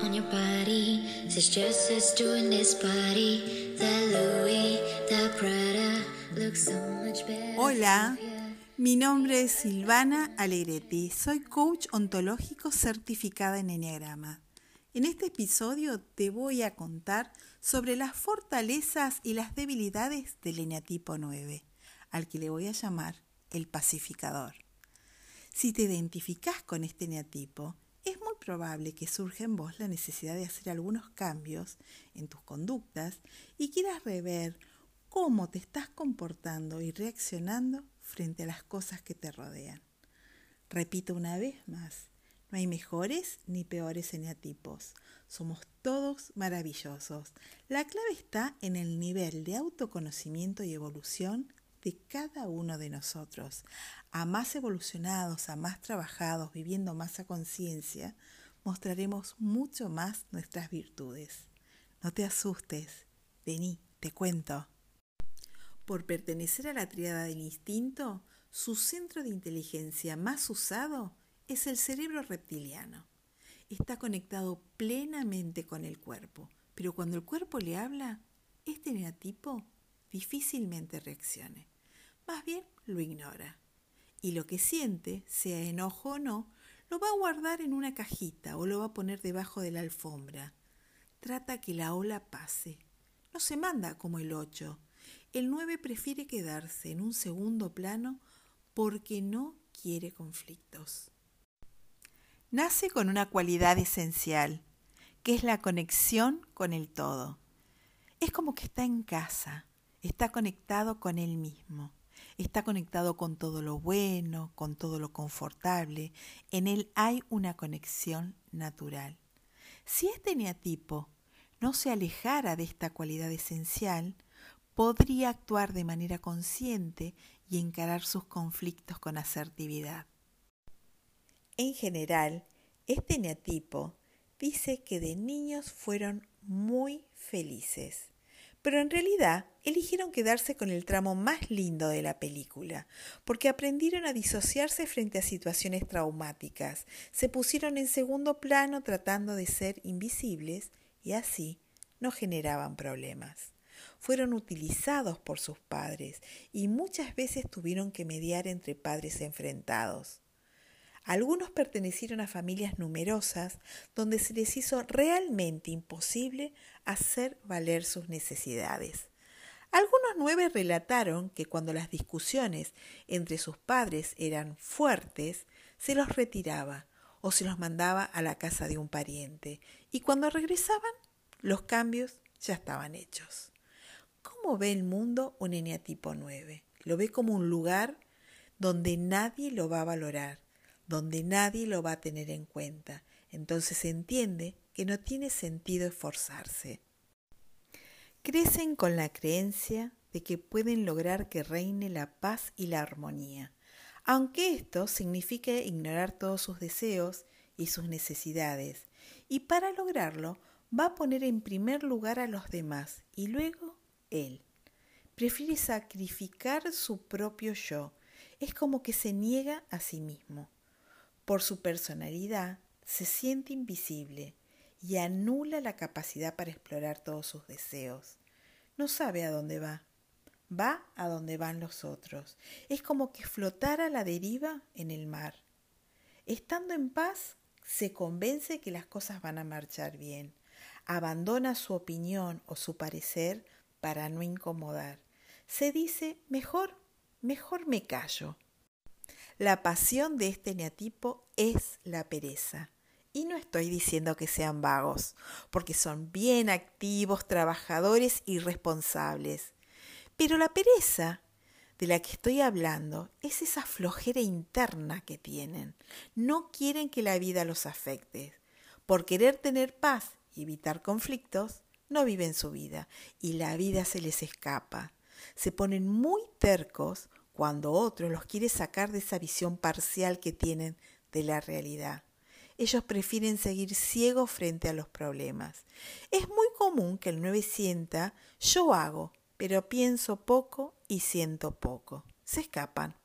on your body. Doing this Louis, Prada so much better. Hola, mi nombre es Silvana Alegretti. Soy coach ontológico certificada en Enneagrama. En este episodio te voy a contar sobre las fortalezas y las debilidades del eneatipo 9, al que le voy a llamar el pacificador. Si te identificas con este eneatipo, probable que surja en vos la necesidad de hacer algunos cambios en tus conductas y quieras rever cómo te estás comportando y reaccionando frente a las cosas que te rodean. Repito una vez más, no hay mejores ni peores eneatipos. Somos todos maravillosos. La clave está en el nivel de autoconocimiento y evolución de cada uno de nosotros. A más evolucionados, a más trabajados, viviendo más a conciencia, mostraremos mucho más nuestras virtudes. No te asustes. Vení, te cuento. Por pertenecer a la triada del instinto, su centro de inteligencia más usado es el cerebro reptiliano. Está conectado plenamente con el cuerpo, pero cuando el cuerpo le habla, este neatipo difícilmente reaccione. Más bien lo ignora. Y lo que siente, sea enojo o no, lo va a guardar en una cajita o lo va a poner debajo de la alfombra. Trata que la ola pase. No se manda como el 8. El 9 prefiere quedarse en un segundo plano porque no quiere conflictos nace con una cualidad esencial, que es la conexión con el todo. Es como que está en casa, está conectado con él mismo, está conectado con todo lo bueno, con todo lo confortable. En él hay una conexión natural. Si este neatipo no se alejara de esta cualidad esencial, podría actuar de manera consciente y encarar sus conflictos con asertividad. En general, este neatipo dice que de niños fueron muy felices, pero en realidad eligieron quedarse con el tramo más lindo de la película, porque aprendieron a disociarse frente a situaciones traumáticas, se pusieron en segundo plano tratando de ser invisibles y así no generaban problemas. Fueron utilizados por sus padres y muchas veces tuvieron que mediar entre padres enfrentados. Algunos pertenecieron a familias numerosas donde se les hizo realmente imposible hacer valer sus necesidades. Algunos nueve relataron que cuando las discusiones entre sus padres eran fuertes, se los retiraba o se los mandaba a la casa de un pariente, y cuando regresaban, los cambios ya estaban hechos. ¿Cómo ve el mundo un eneatipo 9? Lo ve como un lugar donde nadie lo va a valorar, donde nadie lo va a tener en cuenta. Entonces entiende que no tiene sentido esforzarse. Crecen con la creencia de que pueden lograr que reine la paz y la armonía, aunque esto signifique ignorar todos sus deseos y sus necesidades, y para lograrlo va a poner en primer lugar a los demás y luego él. Prefiere sacrificar su propio yo, es como que se niega a sí mismo. Por su personalidad, se siente invisible y anula la capacidad para explorar todos sus deseos. No sabe a dónde va. Va a donde van los otros. Es como que flotara a la deriva en el mar. Estando en paz, se convence que las cosas van a marchar bien. Abandona su opinión o su parecer para no incomodar. Se dice, mejor, mejor me callo. La pasión de este neatipo es la pereza. Y no estoy diciendo que sean vagos, porque son bien activos, trabajadores y responsables. Pero la pereza de la que estoy hablando es esa flojera interna que tienen. No quieren que la vida los afecte. Por querer tener paz y evitar conflictos, no viven su vida y la vida se les escapa. Se ponen muy tercos cuando otro los quiere sacar de esa visión parcial que tienen de la realidad. Ellos prefieren seguir ciegos frente a los problemas. Es muy común que el 9 sienta yo hago, pero pienso poco y siento poco. Se escapan.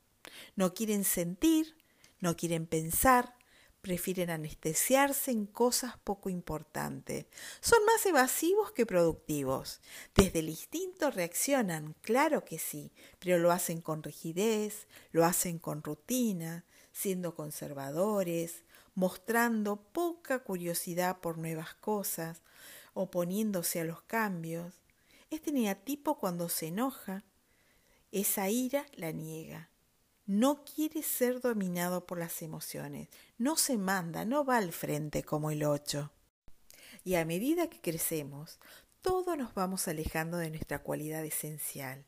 No quieren sentir, no quieren pensar, prefieren anestesiarse en cosas poco importantes. Son más evasivos que productivos. Desde el instinto reaccionan, claro que sí, pero lo hacen con rigidez, lo hacen con rutina, siendo conservadores, mostrando poca curiosidad por nuevas cosas, oponiéndose a los cambios. Este neatipo cuando se enoja, esa ira la niega no quiere ser dominado por las emociones, no se manda, no va al frente como el ocho. Y a medida que crecemos, todos nos vamos alejando de nuestra cualidad esencial.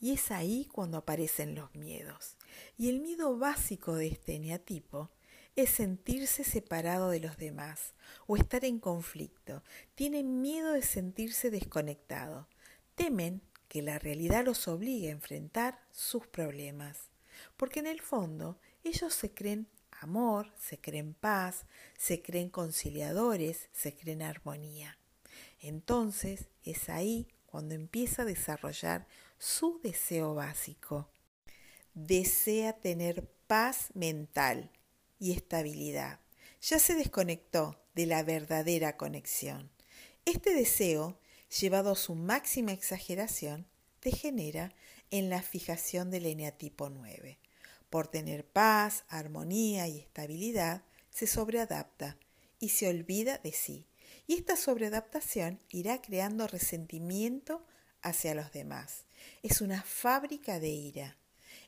Y es ahí cuando aparecen los miedos. Y el miedo básico de este eneatipo es sentirse separado de los demás o estar en conflicto. Tienen miedo de sentirse desconectado. Temen que la realidad los obligue a enfrentar sus problemas porque en el fondo ellos se creen amor, se creen paz, se creen conciliadores, se creen armonía. Entonces es ahí cuando empieza a desarrollar su deseo básico. Desea tener paz mental y estabilidad. Ya se desconectó de la verdadera conexión. Este deseo, llevado a su máxima exageración, degenera en la fijación del eneatipo 9. Por tener paz, armonía y estabilidad, se sobreadapta y se olvida de sí. Y esta sobreadaptación irá creando resentimiento hacia los demás. Es una fábrica de ira.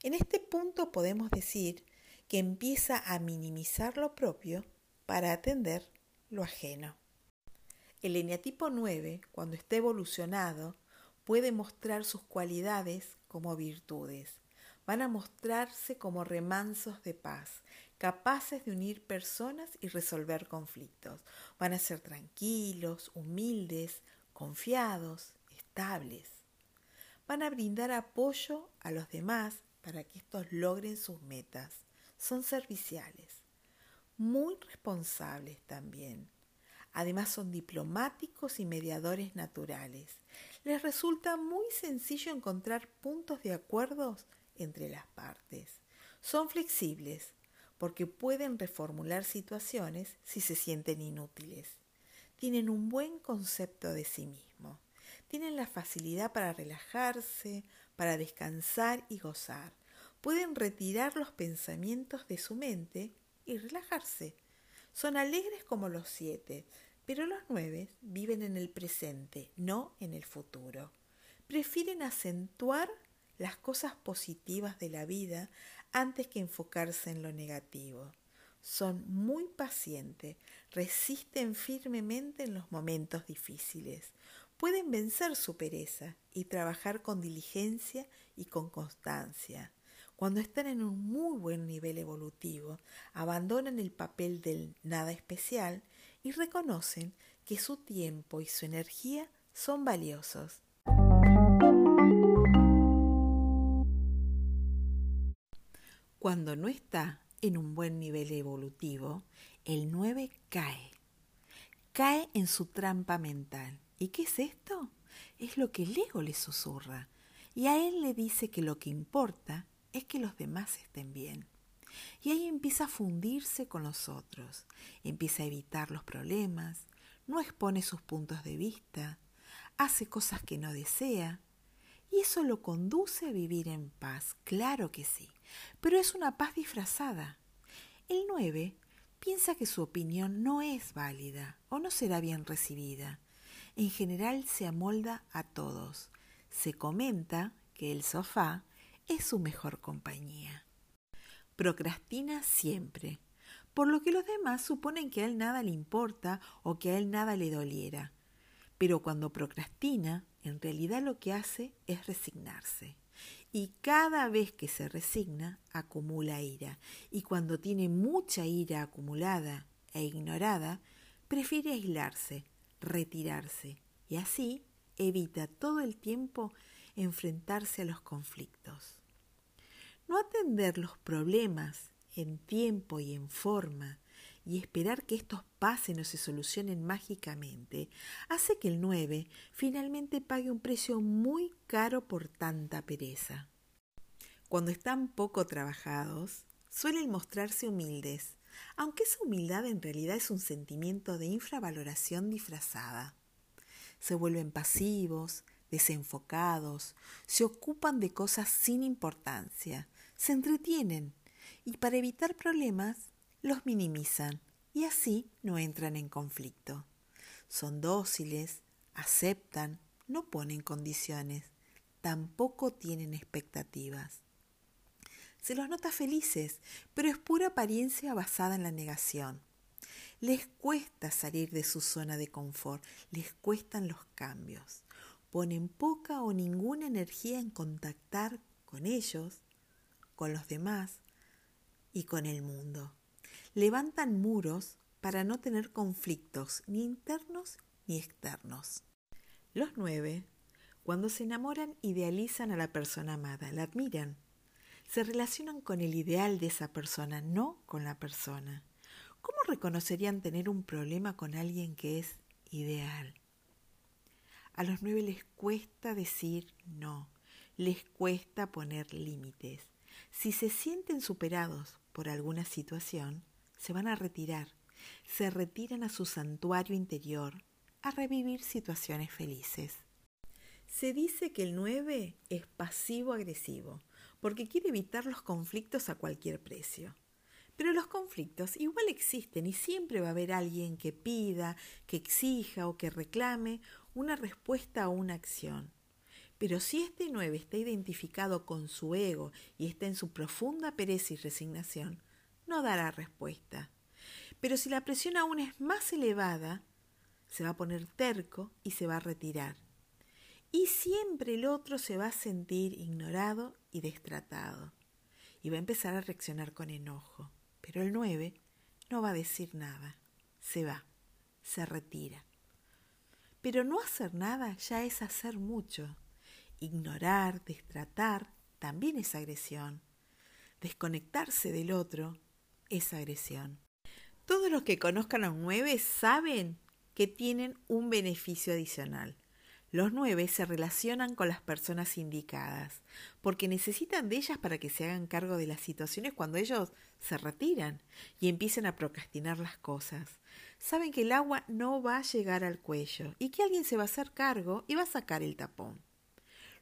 En este punto podemos decir que empieza a minimizar lo propio para atender lo ajeno. El eneatipo 9, cuando está evolucionado, puede mostrar sus cualidades como virtudes. Van a mostrarse como remansos de paz, capaces de unir personas y resolver conflictos. Van a ser tranquilos, humildes, confiados, estables. Van a brindar apoyo a los demás para que estos logren sus metas. Son serviciales, muy responsables también. Además son diplomáticos y mediadores naturales les resulta muy sencillo encontrar puntos de acuerdo entre las partes. Son flexibles porque pueden reformular situaciones si se sienten inútiles. Tienen un buen concepto de sí mismos. Tienen la facilidad para relajarse, para descansar y gozar. Pueden retirar los pensamientos de su mente y relajarse. Son alegres como los siete, pero los nueve viven en el presente, no en el futuro. Prefieren acentuar las cosas positivas de la vida antes que enfocarse en lo negativo. Son muy pacientes, resisten firmemente en los momentos difíciles. Pueden vencer su pereza y trabajar con diligencia y con constancia. Cuando están en un muy buen nivel evolutivo, abandonan el papel del nada especial y reconocen que su tiempo y su energía son valiosos. Cuando no está en un buen nivel evolutivo, el 9 cae. Cae en su trampa mental. ¿Y qué es esto? Es lo que el ego le susurra. Y a él le dice que lo que importa es que los demás estén bien. Y ahí empieza a fundirse con los otros, empieza a evitar los problemas, no expone sus puntos de vista, hace cosas que no desea, y eso lo conduce a vivir en paz, claro que sí, pero es una paz disfrazada. El 9 piensa que su opinión no es válida o no será bien recibida. En general se amolda a todos. Se comenta que el sofá es su mejor compañía. Procrastina siempre, por lo que los demás suponen que a él nada le importa o que a él nada le doliera. Pero cuando procrastina, en realidad lo que hace es resignarse. Y cada vez que se resigna, acumula ira. Y cuando tiene mucha ira acumulada e ignorada, prefiere aislarse, retirarse. Y así evita todo el tiempo enfrentarse a los conflictos. No atender los problemas en tiempo y en forma y esperar que estos pasen o se solucionen mágicamente, hace que el 9 finalmente pague un precio muy caro por tanta pereza. Cuando están poco trabajados, suelen mostrarse humildes, aunque esa humildad en realidad es un sentimiento de infravaloración disfrazada. Se vuelven pasivos, desenfocados, se ocupan de cosas sin importancia, se entretienen y para evitar problemas los minimizan y así no entran en conflicto. Son dóciles, aceptan, no ponen condiciones, tampoco tienen expectativas. Se los nota felices, pero es pura apariencia basada en la negación. Les cuesta salir de su zona de confort, les cuestan los cambios. Ponen poca o ninguna energía en contactar con ellos, con los demás y con el mundo. Levantan muros para no tener conflictos ni internos ni externos. Los nueve, cuando se enamoran, idealizan a la persona amada, la admiran, se relacionan con el ideal de esa persona, no con la persona. ¿Cómo reconocerían tener un problema con alguien que es ideal? A los nueve les cuesta decir no, les cuesta poner límites. Si se sienten superados por alguna situación, se van a retirar, se retiran a su santuario interior a revivir situaciones felices. Se dice que el 9 es pasivo-agresivo, porque quiere evitar los conflictos a cualquier precio. Pero los conflictos igual existen y siempre va a haber alguien que pida, que exija o que reclame una respuesta a una acción. Pero si este 9 está identificado con su ego y está en su profunda pereza y resignación, no dará respuesta. Pero si la presión aún es más elevada, se va a poner terco y se va a retirar. Y siempre el otro se va a sentir ignorado y destratado. Y va a empezar a reaccionar con enojo. Pero el 9 no va a decir nada. Se va, se retira. Pero no hacer nada ya es hacer mucho. Ignorar, destratar, también es agresión. Desconectarse del otro es agresión. Todos los que conozcan a un 9 saben que tienen un beneficio adicional. Los nueve se relacionan con las personas indicadas, porque necesitan de ellas para que se hagan cargo de las situaciones cuando ellos se retiran y empiecen a procrastinar las cosas. Saben que el agua no va a llegar al cuello y que alguien se va a hacer cargo y va a sacar el tapón.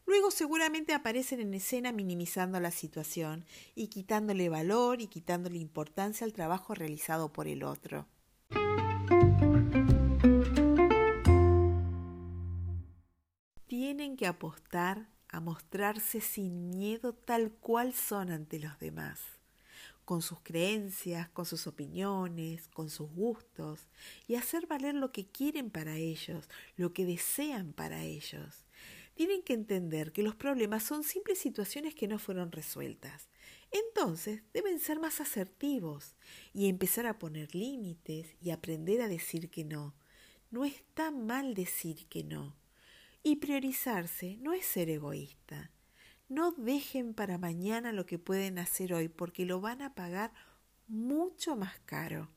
Luego seguramente aparecen en escena minimizando la situación y quitándole valor y quitándole importancia al trabajo realizado por el otro. tienen que apostar a mostrarse sin miedo tal cual son ante los demás, con sus creencias, con sus opiniones, con sus gustos, y hacer valer lo que quieren para ellos, lo que desean para ellos. Tienen que entender que los problemas son simples situaciones que no fueron resueltas. Entonces deben ser más asertivos y empezar a poner límites y aprender a decir que no. No está mal decir que no y priorizarse no es ser egoísta. No dejen para mañana lo que pueden hacer hoy porque lo van a pagar mucho más caro.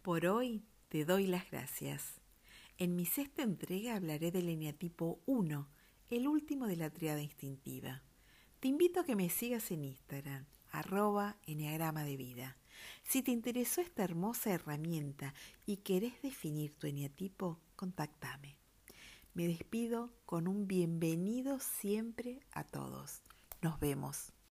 Por hoy te doy las gracias. En mi sexta entrega hablaré del eneatipo 1, el último de la triada instintiva. Te invito a que me sigas en Instagram, arroba eneagrama de vida. Si te interesó esta hermosa herramienta y querés definir tu eneatipo, contactame. Me despido con un bienvenido siempre a todos. Nos vemos.